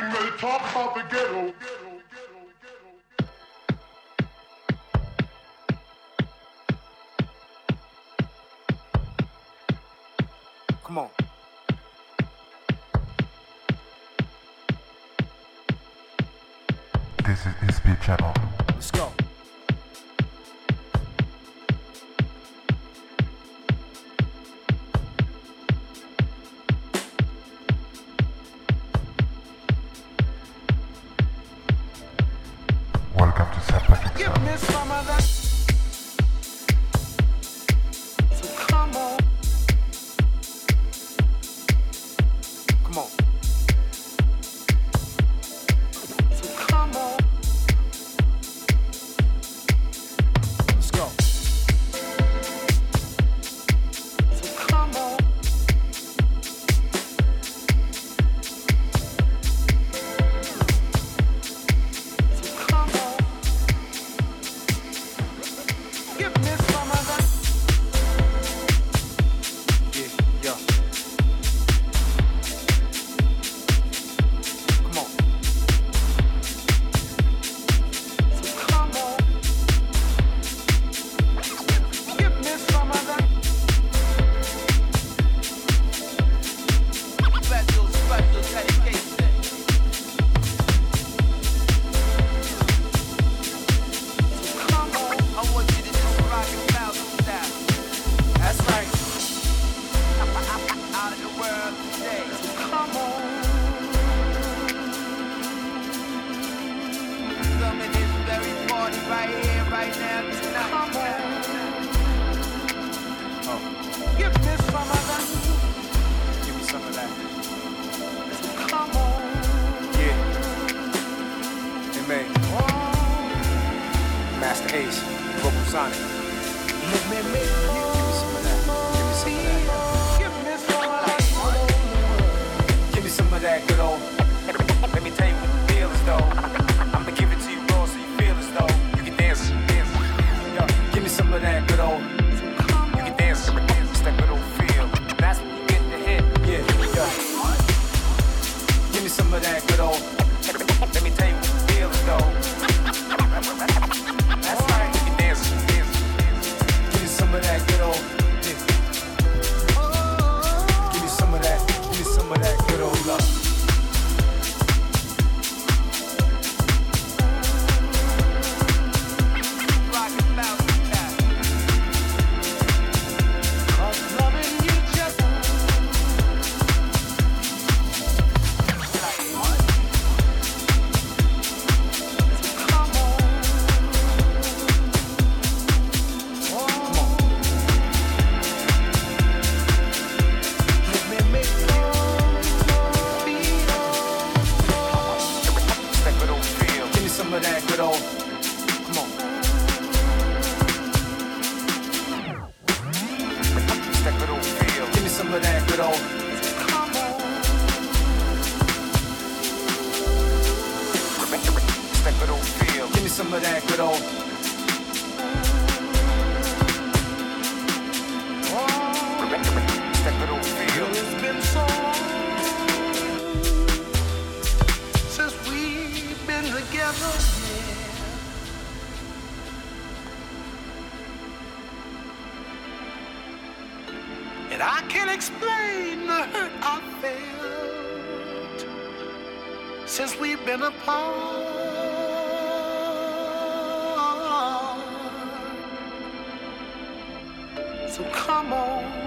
they talk about the ghetto. Come on. This is this beat channel. Let's go. Come on. Oh. Give me some of that. Come on. Yeah. Oh. Masta Ace, Vocal Sonic. since we've been apart. So come on.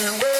been waiting.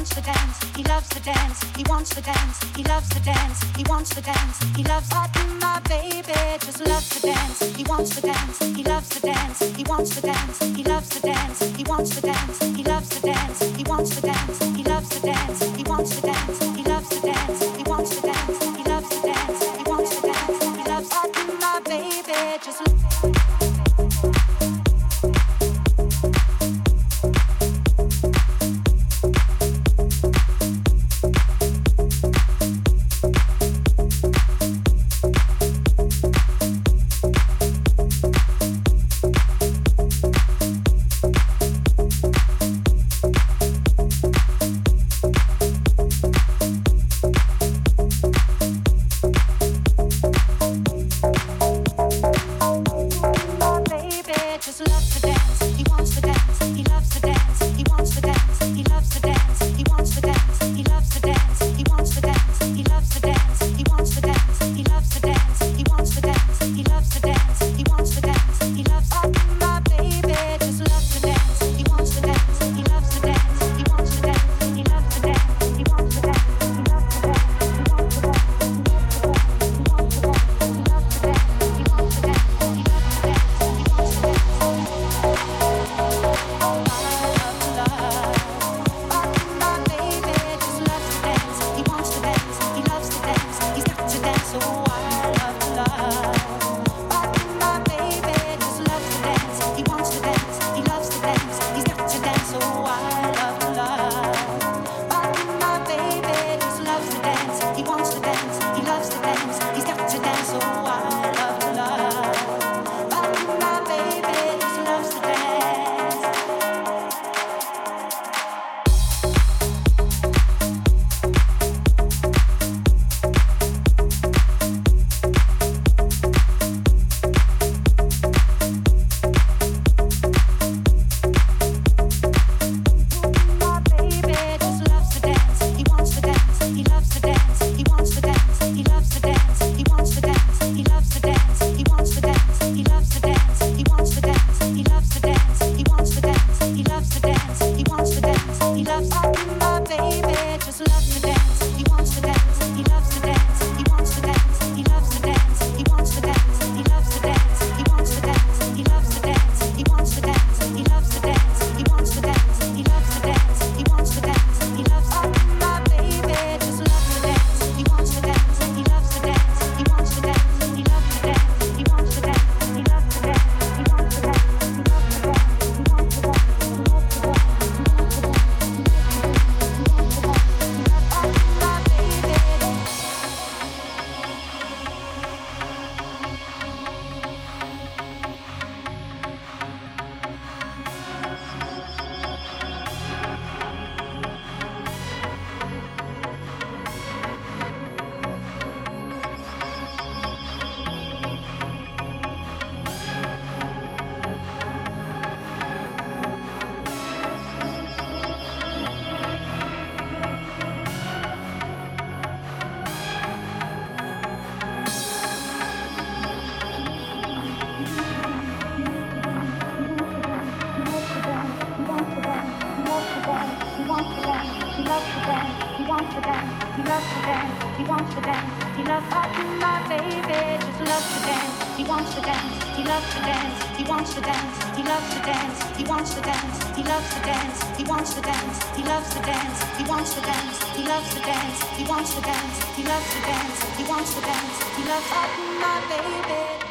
wants to dance, he loves to dance, he wants to dance, he loves to dance, he wants to dance, he loves what my baby just loves to dance, he wants to dance, he loves to dance, he wants to dance, he loves to dance, he wants to dance, he loves to dance, he wants to dance, he loves to dance, he wants to dance, he loves to dance, he wants to dance, he loves to dance, he wants to dance, he loves what my baby just wants to dance, he loves to dance, he wants to dance, he loves all you, my baby, just loves to dance, he wants to dance, he loves to dance, he wants to dance, he loves to dance, he wants to dance, he loves to dance, he wants to dance, he loves to dance, he wants to dance, he loves to dance, he wants to dance, he loves to dance, he wants to dance, he loves all you, my baby.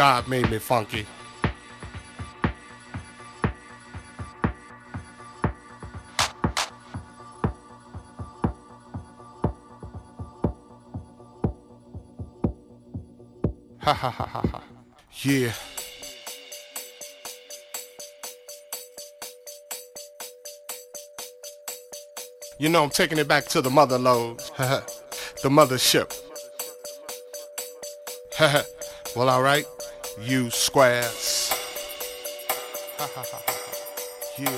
God made me funky. Ha ha ha ha ha. Yeah. You know, I'm taking it back to the mother load, the mothership. well, all right, you squares. yeah.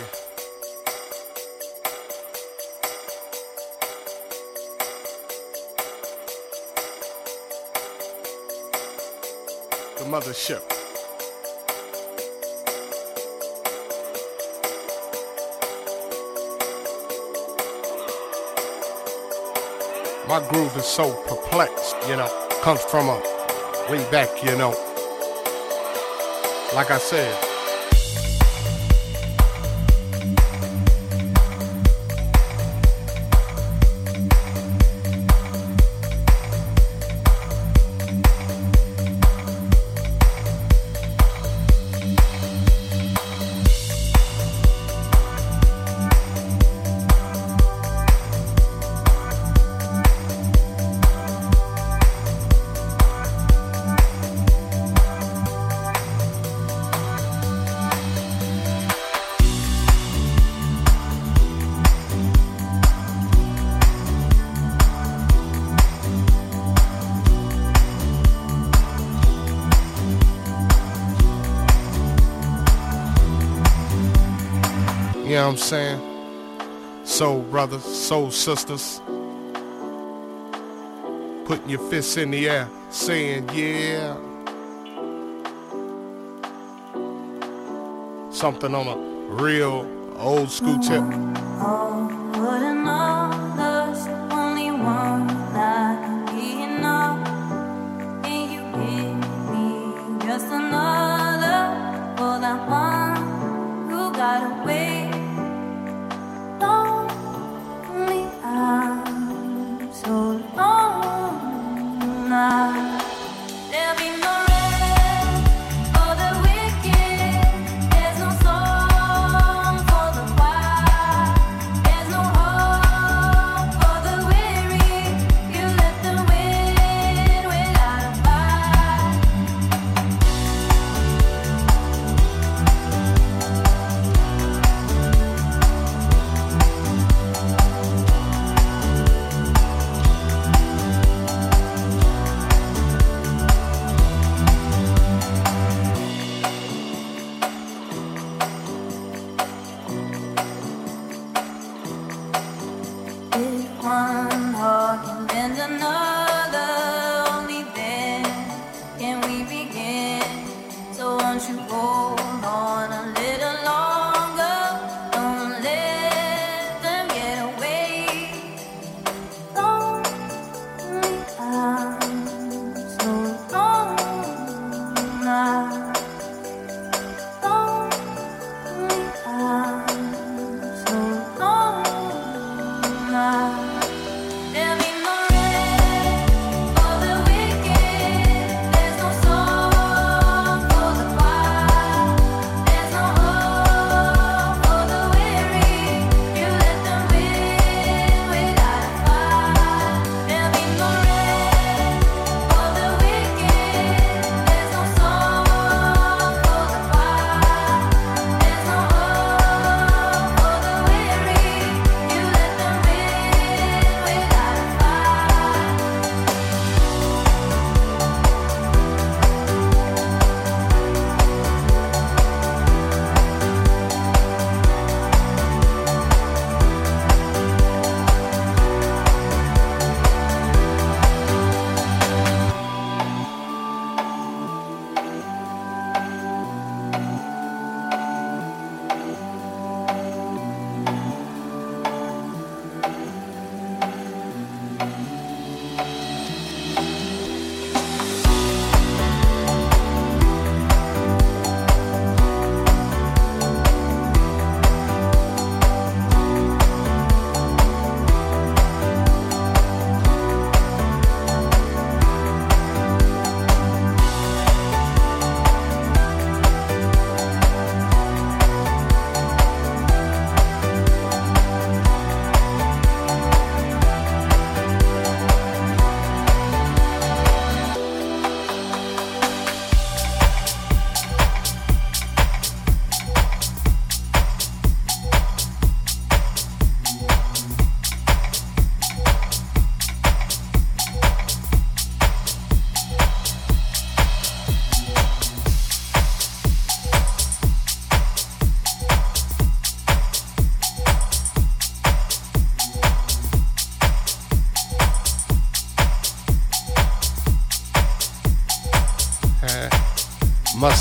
The mothership. My groove is so perplexed, you know, comes from a way back, you know. Like I said, know what I'm saying? Soul brothers, soul sisters, putting your fists in the air, saying, yeah. Something on a real old school tip.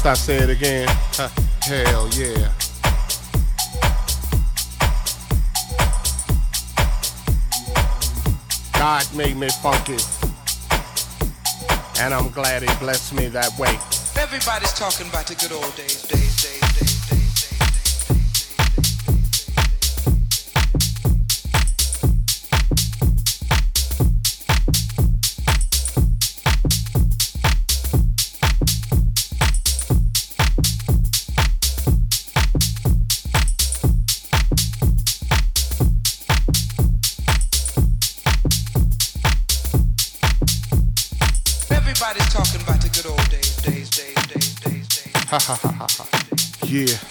must I say it again? Hell yeah. God made me funky, and I'm glad He blessed me that way. Everybody's talking about the good old days. days. ha ha ha ha ha. Yeah.